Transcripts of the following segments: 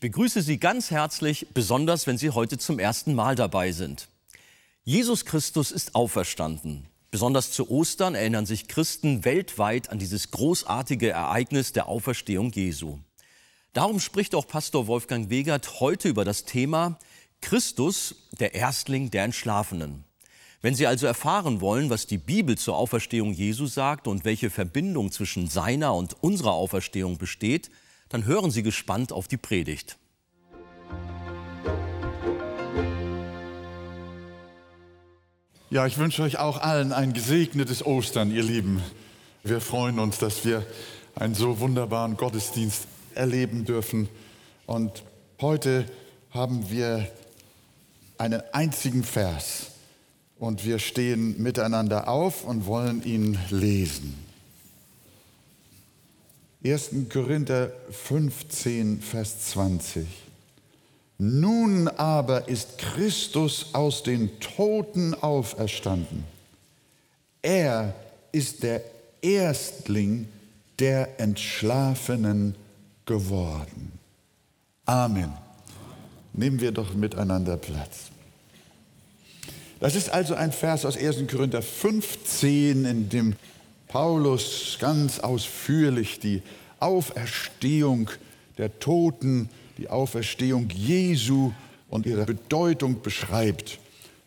Ich begrüße Sie ganz herzlich, besonders wenn Sie heute zum ersten Mal dabei sind. Jesus Christus ist auferstanden. Besonders zu Ostern erinnern sich Christen weltweit an dieses großartige Ereignis der Auferstehung Jesu. Darum spricht auch Pastor Wolfgang Wegert heute über das Thema Christus, der Erstling der Entschlafenen. Wenn Sie also erfahren wollen, was die Bibel zur Auferstehung Jesu sagt und welche Verbindung zwischen seiner und unserer Auferstehung besteht, dann hören Sie gespannt auf die Predigt. Ja, ich wünsche euch auch allen ein gesegnetes Ostern, ihr Lieben. Wir freuen uns, dass wir einen so wunderbaren Gottesdienst erleben dürfen. Und heute haben wir einen einzigen Vers und wir stehen miteinander auf und wollen ihn lesen. 1. Korinther 15, Vers 20. Nun aber ist Christus aus den Toten auferstanden. Er ist der Erstling der Entschlafenen geworden. Amen. Nehmen wir doch miteinander Platz. Das ist also ein Vers aus 1. Korinther 15, in dem Paulus ganz ausführlich die Auferstehung der Toten, die Auferstehung Jesu und ihre Bedeutung beschreibt.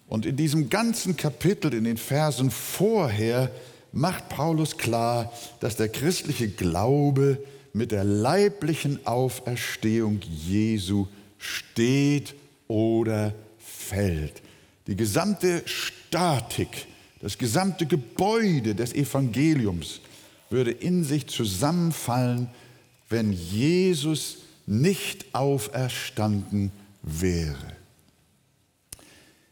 Und in diesem ganzen Kapitel, in den Versen vorher, macht Paulus klar, dass der christliche Glaube mit der leiblichen Auferstehung Jesu steht oder fällt. Die gesamte Statik, das gesamte Gebäude des Evangeliums würde in sich zusammenfallen, wenn Jesus nicht auferstanden wäre.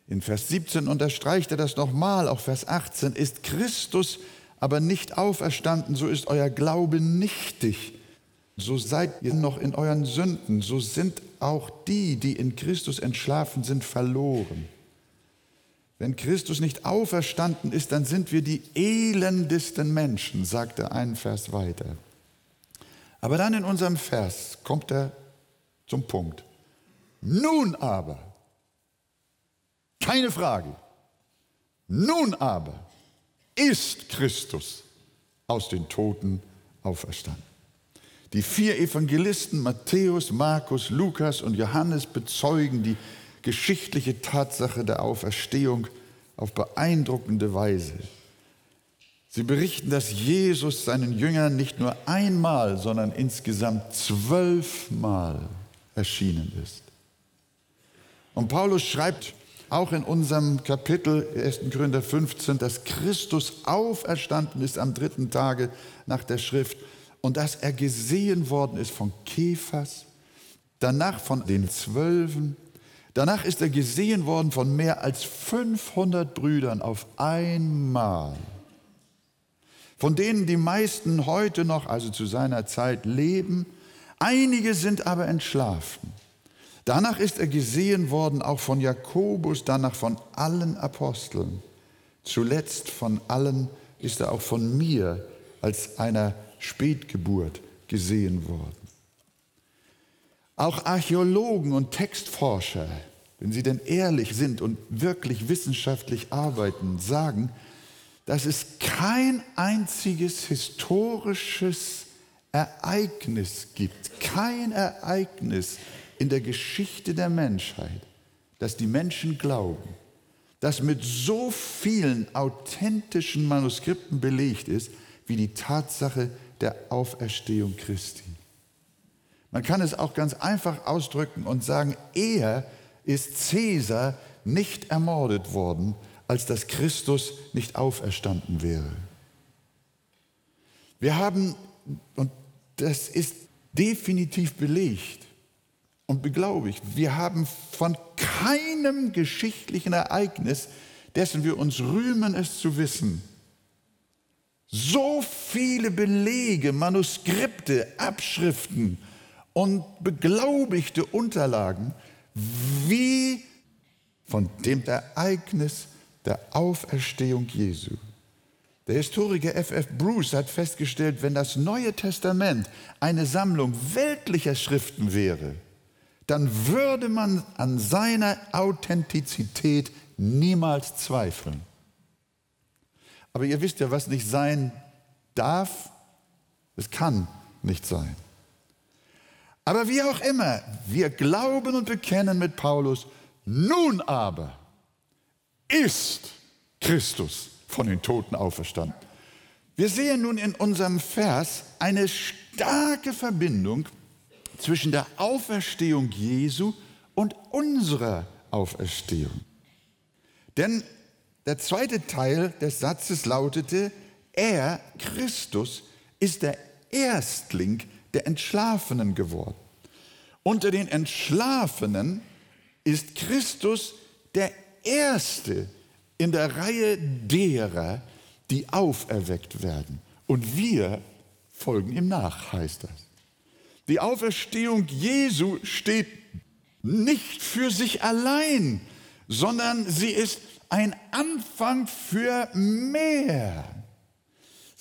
In Vers 17 unterstreicht er das nochmal, auch Vers 18, ist Christus aber nicht auferstanden, so ist euer Glaube nichtig. So seid ihr noch in euren Sünden, so sind auch die, die in Christus entschlafen sind, verloren. Wenn Christus nicht auferstanden ist, dann sind wir die elendesten Menschen, sagt er einen Vers weiter. Aber dann in unserem Vers kommt er zum Punkt. Nun aber, keine Frage, nun aber ist Christus aus den Toten auferstanden. Die vier Evangelisten Matthäus, Markus, Lukas und Johannes bezeugen die geschichtliche Tatsache der Auferstehung auf beeindruckende Weise. Sie berichten, dass Jesus seinen Jüngern nicht nur einmal, sondern insgesamt zwölfmal erschienen ist. Und Paulus schreibt auch in unserem Kapitel 1. Korinther 15, dass Christus auferstanden ist am dritten Tage nach der Schrift und dass er gesehen worden ist von Kephas, danach von den Zwölfen Danach ist er gesehen worden von mehr als 500 Brüdern auf einmal, von denen die meisten heute noch, also zu seiner Zeit, leben. Einige sind aber entschlafen. Danach ist er gesehen worden auch von Jakobus, danach von allen Aposteln. Zuletzt von allen ist er auch von mir als einer Spätgeburt gesehen worden. Auch Archäologen und Textforscher, wenn sie denn ehrlich sind und wirklich wissenschaftlich arbeiten, sagen, dass es kein einziges historisches Ereignis gibt, kein Ereignis in der Geschichte der Menschheit, das die Menschen glauben, das mit so vielen authentischen Manuskripten belegt ist, wie die Tatsache der Auferstehung Christi. Man kann es auch ganz einfach ausdrücken und sagen, eher ist Cäsar nicht ermordet worden, als dass Christus nicht auferstanden wäre. Wir haben, und das ist definitiv belegt und beglaubigt, wir haben von keinem geschichtlichen Ereignis, dessen wir uns rühmen, es zu wissen, so viele Belege, Manuskripte, Abschriften und beglaubigte Unterlagen wie von dem Ereignis der Auferstehung Jesu. Der Historiker F.F. Bruce hat festgestellt, wenn das Neue Testament eine Sammlung weltlicher Schriften wäre, dann würde man an seiner Authentizität niemals zweifeln. Aber ihr wisst ja, was nicht sein darf, es kann nicht sein. Aber wie auch immer, wir glauben und bekennen mit Paulus, nun aber ist Christus von den Toten auferstanden. Wir sehen nun in unserem Vers eine starke Verbindung zwischen der Auferstehung Jesu und unserer Auferstehung. Denn der zweite Teil des Satzes lautete, er, Christus, ist der Erstling der Entschlafenen geworden. Unter den Entschlafenen ist Christus der Erste in der Reihe derer, die auferweckt werden. Und wir folgen ihm nach, heißt das. Die Auferstehung Jesu steht nicht für sich allein, sondern sie ist ein Anfang für mehr.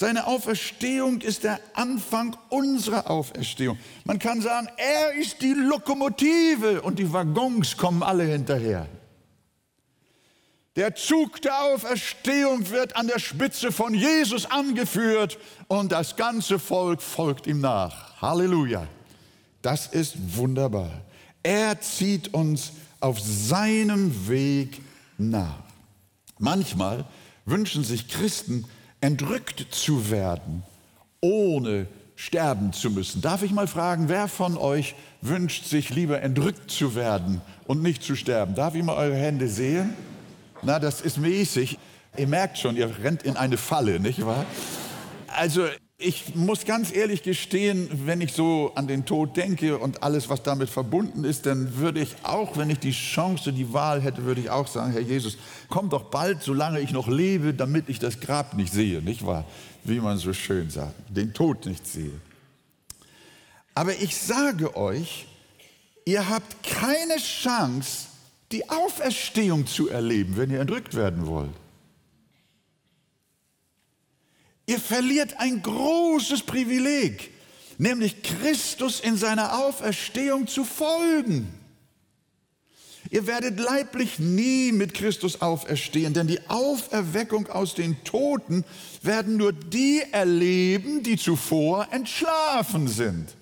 Seine Auferstehung ist der Anfang unserer Auferstehung. Man kann sagen, er ist die Lokomotive und die Waggons kommen alle hinterher. Der Zug der Auferstehung wird an der Spitze von Jesus angeführt und das ganze Volk folgt ihm nach. Halleluja. Das ist wunderbar. Er zieht uns auf seinem Weg nach. Manchmal wünschen sich Christen, entrückt zu werden, ohne sterben zu müssen. Darf ich mal fragen, wer von euch wünscht sich lieber entrückt zu werden und nicht zu sterben? Darf ich mal eure Hände sehen? Na, das ist mäßig. Ihr merkt schon, ihr rennt in eine Falle, nicht wahr? Also ich muss ganz ehrlich gestehen, wenn ich so an den Tod denke und alles, was damit verbunden ist, dann würde ich auch, wenn ich die Chance, die Wahl hätte, würde ich auch sagen, Herr Jesus, komm doch bald, solange ich noch lebe, damit ich das Grab nicht sehe, nicht wahr? Wie man so schön sagt, den Tod nicht sehe. Aber ich sage euch, ihr habt keine Chance, die Auferstehung zu erleben, wenn ihr entrückt werden wollt. Ihr verliert ein großes Privileg, nämlich Christus in seiner Auferstehung zu folgen. Ihr werdet leiblich nie mit Christus auferstehen, denn die Auferweckung aus den Toten werden nur die erleben, die zuvor entschlafen sind.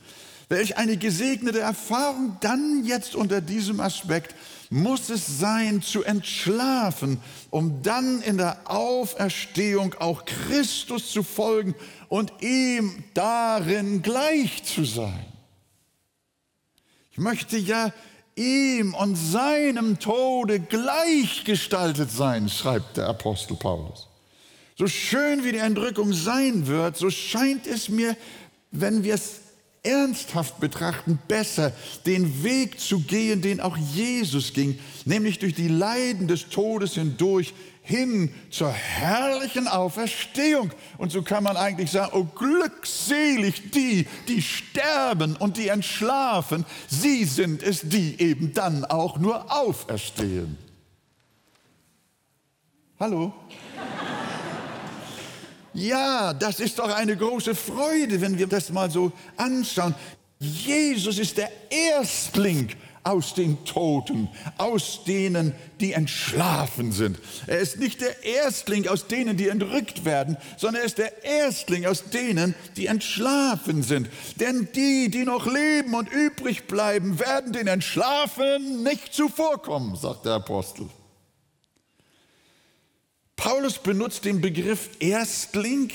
Welch eine gesegnete Erfahrung dann jetzt unter diesem Aspekt muss es sein, zu entschlafen, um dann in der Auferstehung auch Christus zu folgen und ihm darin gleich zu sein. Ich möchte ja ihm und seinem Tode gleichgestaltet sein, schreibt der Apostel Paulus. So schön wie die Entrückung sein wird, so scheint es mir, wenn wir es ernsthaft betrachten, besser den Weg zu gehen, den auch Jesus ging, nämlich durch die Leiden des Todes hindurch hin zur herrlichen Auferstehung. Und so kann man eigentlich sagen, oh glückselig die, die sterben und die entschlafen, sie sind es, die eben dann auch nur auferstehen. Hallo? Ja, das ist doch eine große Freude, wenn wir das mal so anschauen. Jesus ist der Erstling aus den Toten, aus denen, die entschlafen sind. Er ist nicht der Erstling aus denen, die entrückt werden, sondern er ist der Erstling aus denen, die entschlafen sind. Denn die, die noch leben und übrig bleiben, werden den Entschlafen nicht zuvorkommen, sagt der Apostel. Paulus benutzt den Begriff Erstling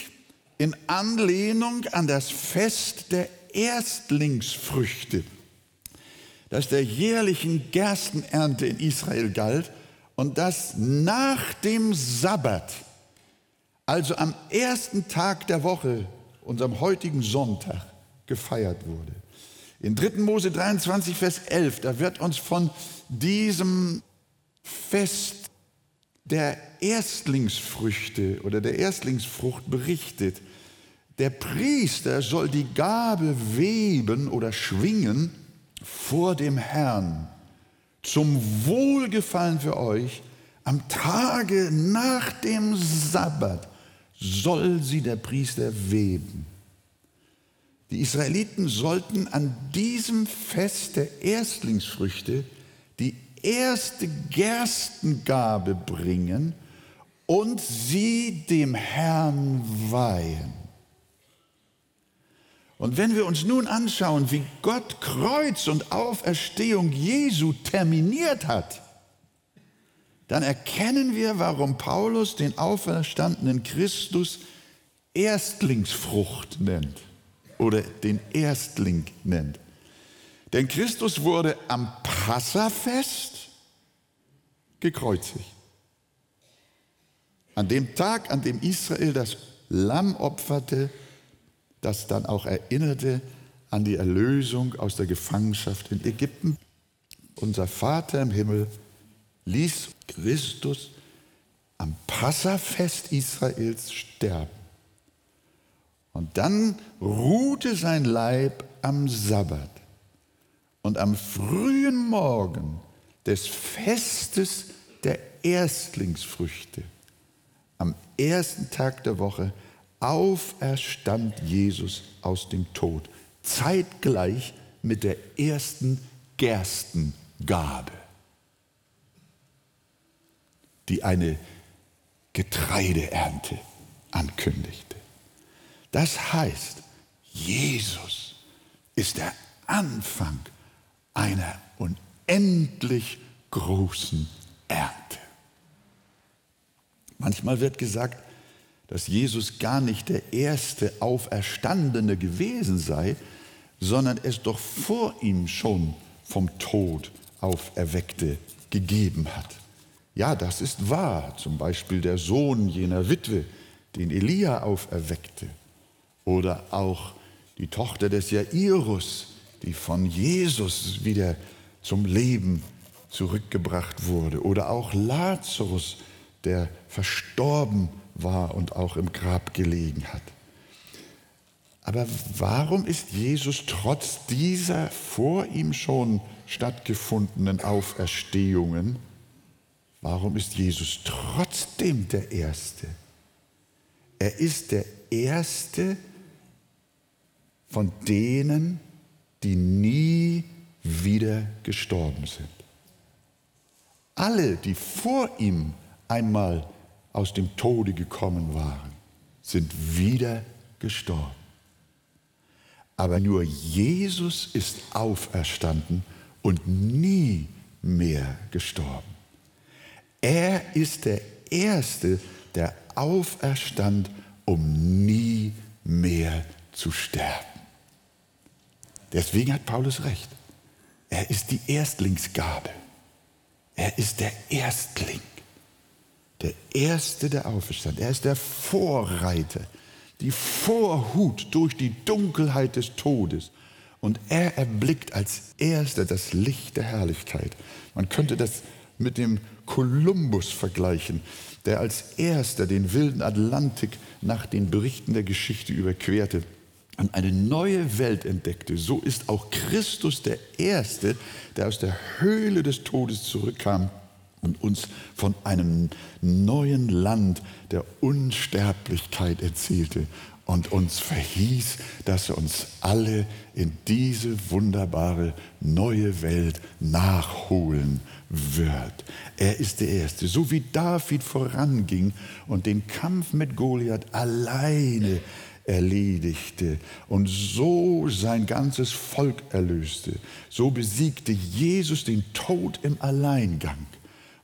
in Anlehnung an das Fest der Erstlingsfrüchte, das der jährlichen Gerstenernte in Israel galt und das nach dem Sabbat, also am ersten Tag der Woche, unserem heutigen Sonntag, gefeiert wurde. In 3. Mose 23, Vers 11, da wird uns von diesem Fest der Erstlingsfrüchte oder der Erstlingsfrucht berichtet. Der Priester soll die Gabe weben oder schwingen vor dem Herrn zum Wohlgefallen für euch. Am Tage nach dem Sabbat soll sie der Priester weben. Die Israeliten sollten an diesem Fest der Erstlingsfrüchte erste Gerstengabe bringen und sie dem Herrn weihen. Und wenn wir uns nun anschauen, wie Gott Kreuz und Auferstehung Jesu terminiert hat, dann erkennen wir, warum Paulus den auferstandenen Christus Erstlingsfrucht nennt oder den Erstling nennt. Denn Christus wurde am Passafest gekreuzigt. An dem Tag, an dem Israel das Lamm opferte, das dann auch erinnerte an die Erlösung aus der Gefangenschaft in Ägypten. Unser Vater im Himmel ließ Christus am Passafest Israels sterben. Und dann ruhte sein Leib am Sabbat. Und am frühen Morgen des Festes der Erstlingsfrüchte, am ersten Tag der Woche, auferstand Jesus aus dem Tod, zeitgleich mit der ersten Gerstengabe, die eine Getreideernte ankündigte. Das heißt, Jesus ist der Anfang einer unendlich großen Ernte. Manchmal wird gesagt, dass Jesus gar nicht der erste Auferstandene gewesen sei, sondern es doch vor ihm schon vom Tod Auferweckte gegeben hat. Ja, das ist wahr. Zum Beispiel der Sohn jener Witwe, den Elia auferweckte oder auch die Tochter des Jairus, die von Jesus wieder zum Leben zurückgebracht wurde. Oder auch Lazarus, der verstorben war und auch im Grab gelegen hat. Aber warum ist Jesus trotz dieser vor ihm schon stattgefundenen Auferstehungen, warum ist Jesus trotzdem der Erste? Er ist der Erste, von denen, nie wieder gestorben sind. Alle, die vor ihm einmal aus dem Tode gekommen waren, sind wieder gestorben. Aber nur Jesus ist auferstanden und nie mehr gestorben. Er ist der Erste, der auferstand, um nie mehr zu sterben. Deswegen hat Paulus recht. Er ist die Erstlingsgabe. Er ist der Erstling. Der Erste, der auferstand. Er ist der Vorreiter. Die Vorhut durch die Dunkelheit des Todes. Und er erblickt als Erster das Licht der Herrlichkeit. Man könnte das mit dem Kolumbus vergleichen, der als Erster den wilden Atlantik nach den Berichten der Geschichte überquerte und eine neue Welt entdeckte, so ist auch Christus der Erste, der aus der Höhle des Todes zurückkam und uns von einem neuen Land der Unsterblichkeit erzählte und uns verhieß, dass er uns alle in diese wunderbare neue Welt nachholen wird. Er ist der Erste, so wie David voranging und den Kampf mit Goliath alleine erledigte und so sein ganzes Volk erlöste. So besiegte Jesus den Tod im Alleingang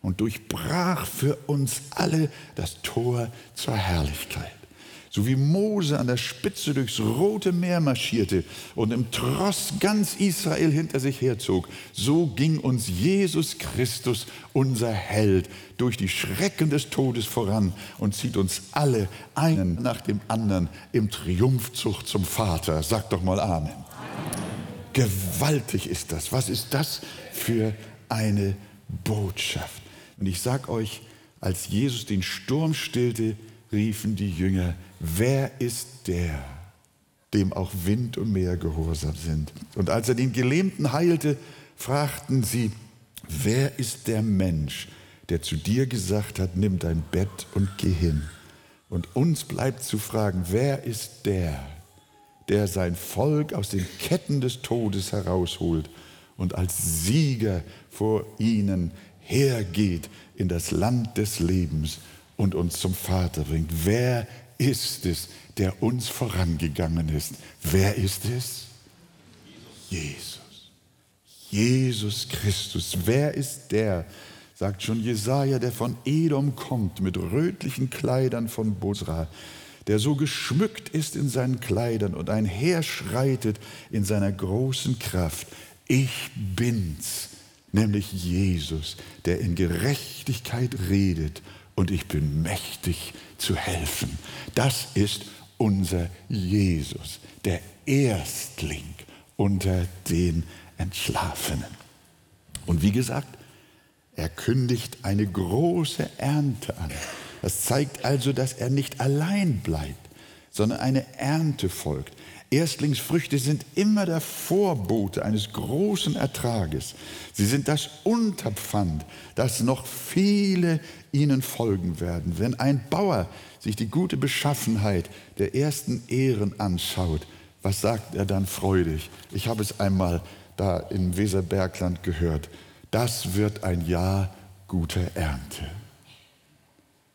und durchbrach für uns alle das Tor zur Herrlichkeit. So wie Mose an der Spitze durchs Rote Meer marschierte und im Tross ganz Israel hinter sich herzog, so ging uns Jesus Christus, unser Held, durch die Schrecken des Todes voran und zieht uns alle einen nach dem anderen im Triumphzug zum Vater. Sag doch mal Amen. Amen. Gewaltig ist das. Was ist das für eine Botschaft? Und ich sage euch, als Jesus den Sturm stillte, riefen die Jünger, wer ist der, dem auch Wind und Meer gehorsam sind? Und als er den Gelähmten heilte, fragten sie, wer ist der Mensch, der zu dir gesagt hat, nimm dein Bett und geh hin? Und uns bleibt zu fragen, wer ist der, der sein Volk aus den Ketten des Todes herausholt und als Sieger vor ihnen hergeht in das Land des Lebens und uns zum Vater bringt. Wer ist es, der uns vorangegangen ist? Wer ist es? Jesus. Jesus Christus. Wer ist der, sagt schon Jesaja, der von Edom kommt mit rötlichen Kleidern von Bosra, der so geschmückt ist in seinen Kleidern und einherschreitet in seiner großen Kraft. Ich bin's, nämlich Jesus, der in Gerechtigkeit redet und ich bin mächtig zu helfen. Das ist unser Jesus, der Erstling unter den Entschlafenen. Und wie gesagt, er kündigt eine große Ernte an. Das zeigt also, dass er nicht allein bleibt, sondern eine Ernte folgt. Erstlingsfrüchte sind immer der Vorbote eines großen Ertrages. Sie sind das Unterpfand, dass noch viele ihnen folgen werden. Wenn ein Bauer sich die gute Beschaffenheit der ersten Ehren anschaut, was sagt er dann freudig? Ich habe es einmal da im Weserbergland gehört. Das wird ein Jahr guter Ernte.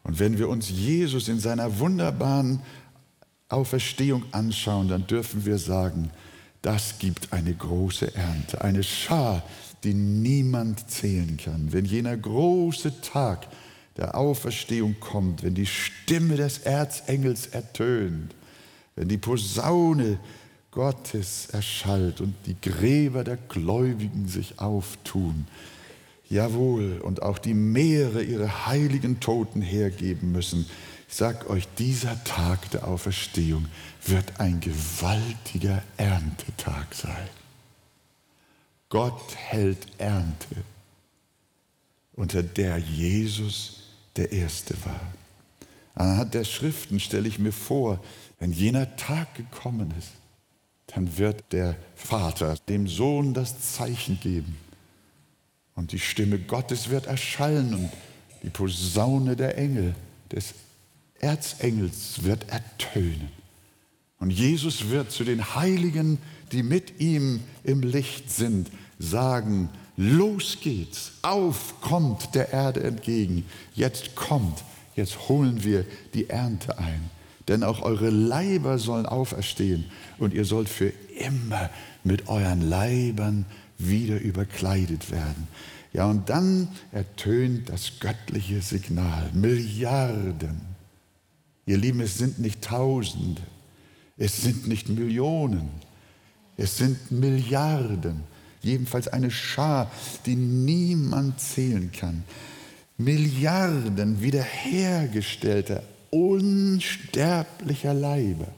Und wenn wir uns Jesus in seiner wunderbaren Auferstehung anschauen, dann dürfen wir sagen, das gibt eine große Ernte, eine Schar, die niemand zählen kann. Wenn jener große Tag der Auferstehung kommt, wenn die Stimme des Erzengels ertönt, wenn die Posaune Gottes erschallt und die Gräber der Gläubigen sich auftun, jawohl, und auch die Meere ihre heiligen Toten hergeben müssen, ich sag euch, dieser Tag der Auferstehung wird ein gewaltiger Erntetag sein. Gott hält Ernte, unter der Jesus der Erste war. Anhand der Schriften stelle ich mir vor, wenn jener Tag gekommen ist, dann wird der Vater dem Sohn das Zeichen geben. Und die Stimme Gottes wird erschallen und die Posaune der Engel, des Erzengels wird ertönen. Und Jesus wird zu den Heiligen, die mit ihm im Licht sind, sagen, los geht's, auf kommt der Erde entgegen, jetzt kommt, jetzt holen wir die Ernte ein. Denn auch eure Leiber sollen auferstehen und ihr sollt für immer mit euren Leibern wieder überkleidet werden. Ja, und dann ertönt das göttliche Signal. Milliarden. Ihr Lieben, es sind nicht Tausende, es sind nicht Millionen, es sind Milliarden. Jedenfalls eine Schar, die niemand zählen kann. Milliarden wiederhergestellter, unsterblicher Leiber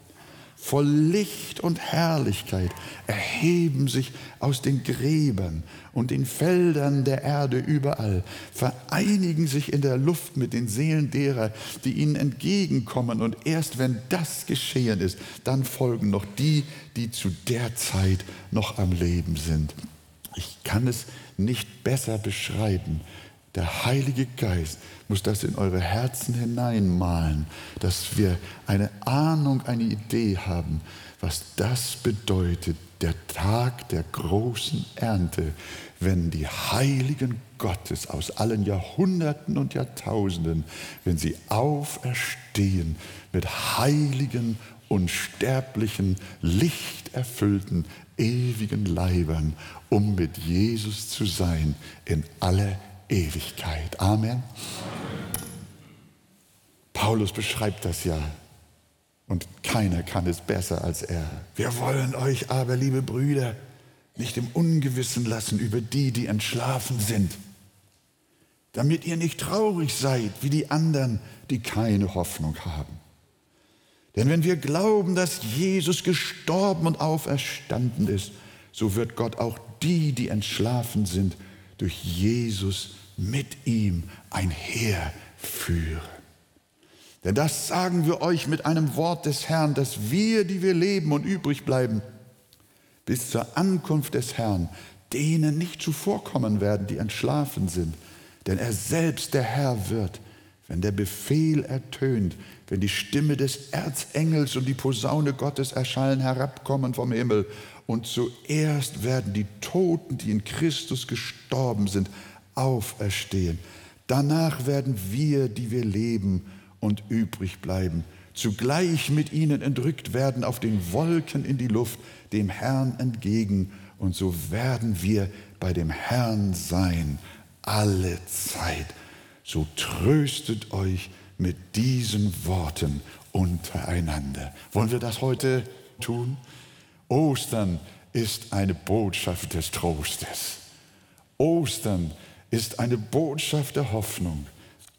voll Licht und Herrlichkeit erheben sich aus den Gräbern und den Feldern der Erde überall, vereinigen sich in der Luft mit den Seelen derer, die ihnen entgegenkommen. Und erst wenn das geschehen ist, dann folgen noch die, die zu der Zeit noch am Leben sind. Ich kann es nicht besser beschreiben. Der Heilige Geist muss das in eure Herzen hineinmalen, dass wir eine Ahnung, eine Idee haben, was das bedeutet, der Tag der großen Ernte, wenn die Heiligen Gottes aus allen Jahrhunderten und Jahrtausenden, wenn sie auferstehen mit heiligen, unsterblichen, lichterfüllten, ewigen Leibern, um mit Jesus zu sein in aller Ewigkeit. Amen. Paulus beschreibt das ja und keiner kann es besser als er. Wir wollen euch aber, liebe Brüder, nicht im Ungewissen lassen über die, die entschlafen sind, damit ihr nicht traurig seid wie die anderen, die keine Hoffnung haben. Denn wenn wir glauben, dass Jesus gestorben und auferstanden ist, so wird Gott auch die, die entschlafen sind, durch Jesus mit ihm einherführen. Denn das sagen wir euch mit einem Wort des Herrn, dass wir, die wir leben und übrig bleiben, bis zur Ankunft des Herrn, denen nicht zuvorkommen werden, die entschlafen sind. Denn er selbst, der Herr, wird, wenn der Befehl ertönt, wenn die Stimme des Erzengels und die Posaune Gottes erschallen, herabkommen vom Himmel. Und zuerst werden die Toten, die in Christus gestorben sind, auferstehen. Danach werden wir, die wir leben und übrig bleiben, zugleich mit ihnen entrückt werden auf den Wolken in die Luft, dem Herrn entgegen. Und so werden wir bei dem Herrn sein, alle Zeit. So tröstet euch mit diesen Worten untereinander. Wollen wir das heute tun? Ostern ist eine Botschaft des Trostes. Ostern ist eine Botschaft der Hoffnung.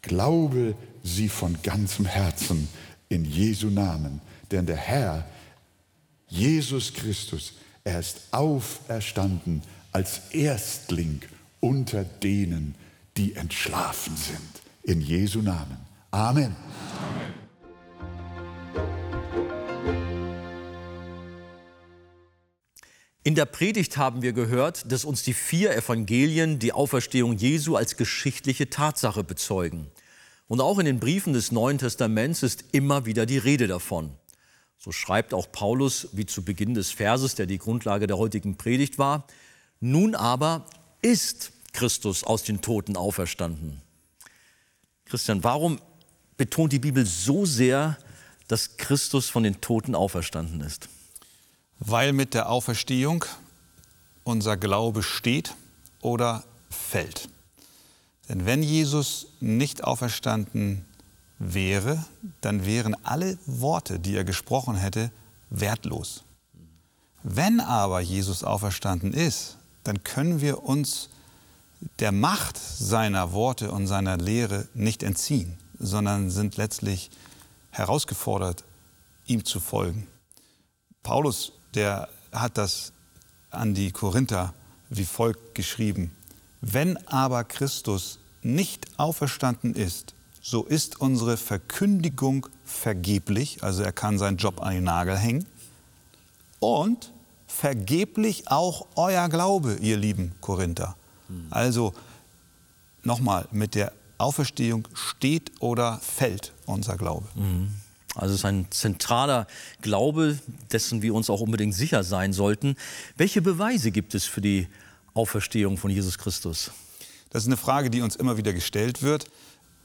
Glaube sie von ganzem Herzen in Jesu Namen. Denn der Herr, Jesus Christus, er ist auferstanden als Erstling unter denen, die entschlafen sind. In Jesu Namen. Amen. Amen. In der Predigt haben wir gehört, dass uns die vier Evangelien die Auferstehung Jesu als geschichtliche Tatsache bezeugen. Und auch in den Briefen des Neuen Testaments ist immer wieder die Rede davon. So schreibt auch Paulus, wie zu Beginn des Verses, der die Grundlage der heutigen Predigt war, nun aber ist Christus aus den Toten auferstanden. Christian, warum betont die Bibel so sehr, dass Christus von den Toten auferstanden ist? Weil mit der Auferstehung unser Glaube steht oder fällt. Denn wenn Jesus nicht auferstanden wäre, dann wären alle Worte, die er gesprochen hätte, wertlos. Wenn aber Jesus auferstanden ist, dann können wir uns der Macht seiner Worte und seiner Lehre nicht entziehen, sondern sind letztlich herausgefordert, ihm zu folgen. Paulus der hat das an die Korinther wie folgt geschrieben. Wenn aber Christus nicht auferstanden ist, so ist unsere Verkündigung vergeblich, also er kann seinen Job an den Nagel hängen, und vergeblich auch euer Glaube, ihr lieben Korinther. Also nochmal, mit der Auferstehung steht oder fällt unser Glaube. Mhm. Also es ist ein zentraler Glaube, dessen wir uns auch unbedingt sicher sein sollten. Welche Beweise gibt es für die Auferstehung von Jesus Christus? Das ist eine Frage, die uns immer wieder gestellt wird.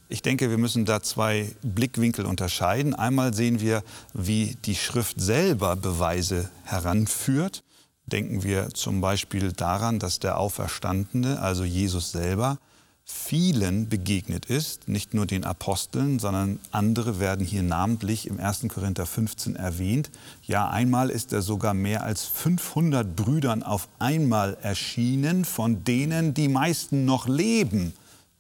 Ich denke, wir müssen da zwei Blickwinkel unterscheiden. Einmal sehen wir, wie die Schrift selber Beweise heranführt. Denken wir zum Beispiel daran, dass der Auferstandene, also Jesus selber, vielen begegnet ist, nicht nur den Aposteln, sondern andere werden hier namentlich im 1. Korinther 15 erwähnt. Ja, einmal ist er sogar mehr als 500 Brüdern auf einmal erschienen, von denen die meisten noch leben,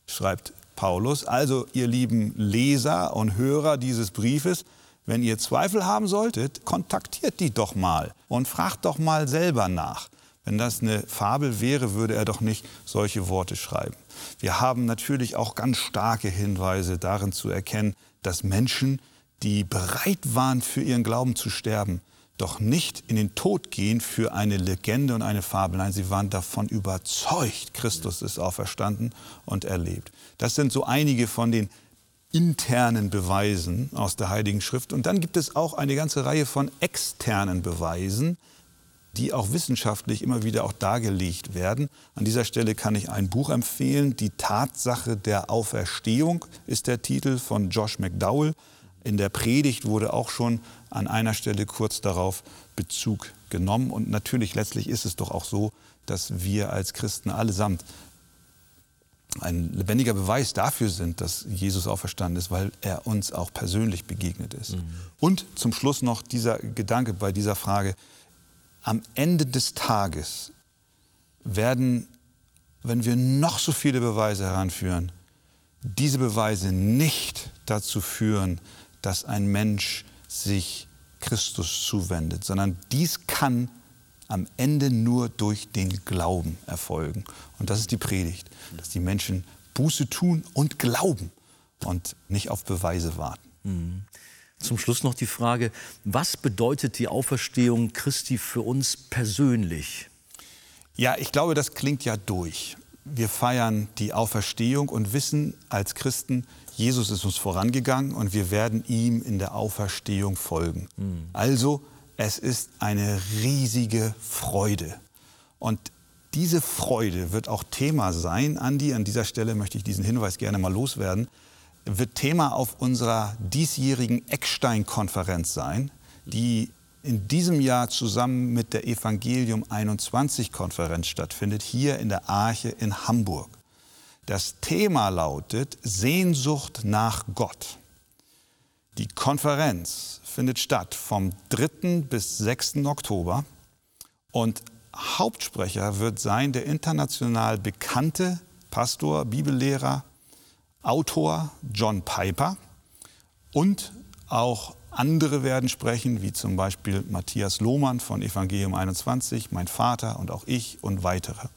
schreibt Paulus. Also, ihr lieben Leser und Hörer dieses Briefes, wenn ihr Zweifel haben solltet, kontaktiert die doch mal und fragt doch mal selber nach. Wenn das eine Fabel wäre, würde er doch nicht solche Worte schreiben. Wir haben natürlich auch ganz starke Hinweise darin zu erkennen, dass Menschen, die bereit waren, für ihren Glauben zu sterben, doch nicht in den Tod gehen für eine Legende und eine Fabel. Nein, sie waren davon überzeugt, Christus ist auferstanden und erlebt. Das sind so einige von den internen Beweisen aus der Heiligen Schrift. Und dann gibt es auch eine ganze Reihe von externen Beweisen, die auch wissenschaftlich immer wieder auch dargelegt werden. An dieser Stelle kann ich ein Buch empfehlen. Die Tatsache der Auferstehung ist der Titel von Josh McDowell. In der Predigt wurde auch schon an einer Stelle kurz darauf Bezug genommen. Und natürlich letztlich ist es doch auch so, dass wir als Christen allesamt ein lebendiger Beweis dafür sind, dass Jesus auferstanden ist, weil er uns auch persönlich begegnet ist. Mhm. Und zum Schluss noch dieser Gedanke bei dieser Frage, am Ende des Tages werden, wenn wir noch so viele Beweise heranführen, diese Beweise nicht dazu führen, dass ein Mensch sich Christus zuwendet, sondern dies kann am Ende nur durch den Glauben erfolgen. Und das ist die Predigt, dass die Menschen Buße tun und glauben und nicht auf Beweise warten. Mhm. Zum Schluss noch die Frage, was bedeutet die Auferstehung Christi für uns persönlich? Ja, ich glaube, das klingt ja durch. wir feiern die Auferstehung und wissen als Christen, Jesus ist uns vorangegangen und wir werden ihm in der Auferstehung folgen. Mhm. Also es ist eine riesige Freude. Und diese Freude wird auch Thema sein, Andi, an dieser Stelle möchte ich diesen Hinweis gerne mal loswerden, wird Thema auf unserer diesjährigen Eckstein-Konferenz sein, die in diesem Jahr zusammen mit der Evangelium 21 Konferenz stattfindet, hier in der Arche in Hamburg. Das Thema lautet Sehnsucht nach Gott. Die Konferenz findet statt vom 3. bis 6. Oktober und Hauptsprecher wird sein der international bekannte Pastor, Bibellehrer, Autor John Piper und auch andere werden sprechen, wie zum Beispiel Matthias Lohmann von Evangelium 21, mein Vater und auch ich und weitere.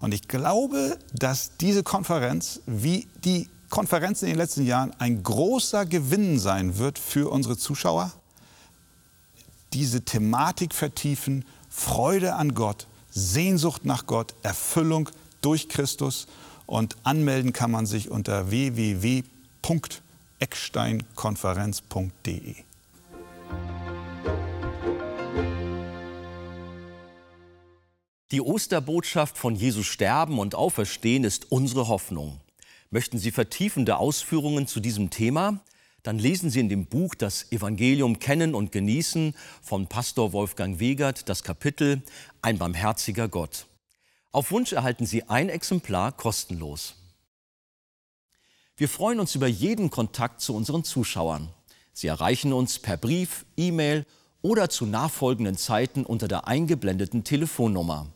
Und ich glaube, dass diese Konferenz, wie die Konferenzen in den letzten Jahren, ein großer Gewinn sein wird für unsere Zuschauer. Diese Thematik vertiefen, Freude an Gott, Sehnsucht nach Gott, Erfüllung durch Christus. Und anmelden kann man sich unter www.ecksteinkonferenz.de. Die Osterbotschaft von Jesus Sterben und Auferstehen ist unsere Hoffnung. Möchten Sie vertiefende Ausführungen zu diesem Thema? Dann lesen Sie in dem Buch Das Evangelium kennen und genießen von Pastor Wolfgang Wegert das Kapitel Ein barmherziger Gott. Auf Wunsch erhalten Sie ein Exemplar kostenlos. Wir freuen uns über jeden Kontakt zu unseren Zuschauern. Sie erreichen uns per Brief, E-Mail oder zu nachfolgenden Zeiten unter der eingeblendeten Telefonnummer.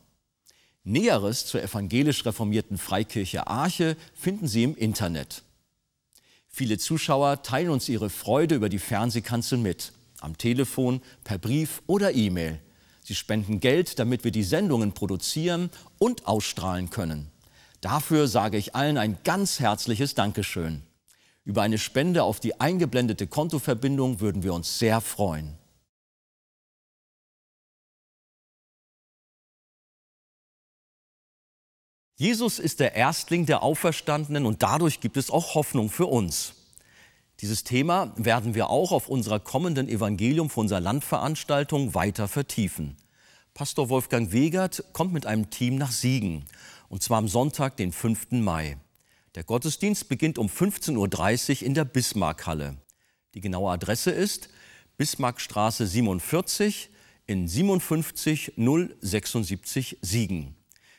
Näheres zur evangelisch reformierten Freikirche Arche finden Sie im Internet. Viele Zuschauer teilen uns ihre Freude über die Fernsehkanzel mit, am Telefon, per Brief oder E-Mail. Sie spenden Geld, damit wir die Sendungen produzieren und ausstrahlen können. Dafür sage ich allen ein ganz herzliches Dankeschön. Über eine Spende auf die eingeblendete Kontoverbindung würden wir uns sehr freuen. Jesus ist der Erstling der Auferstandenen und dadurch gibt es auch Hoffnung für uns. Dieses Thema werden wir auch auf unserer kommenden Evangelium für unserer Landveranstaltung weiter vertiefen. Pastor Wolfgang Wegert kommt mit einem Team nach Siegen, und zwar am Sonntag, den 5. Mai. Der Gottesdienst beginnt um 15.30 Uhr in der Bismarckhalle. Die genaue Adresse ist Bismarckstraße 47 in 57076 Siegen.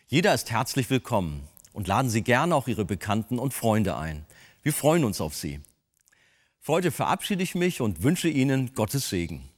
Jeder ist herzlich willkommen und laden Sie gerne auch Ihre Bekannten und Freunde ein. Wir freuen uns auf Sie. Heute verabschiede ich mich und wünsche Ihnen Gottes Segen.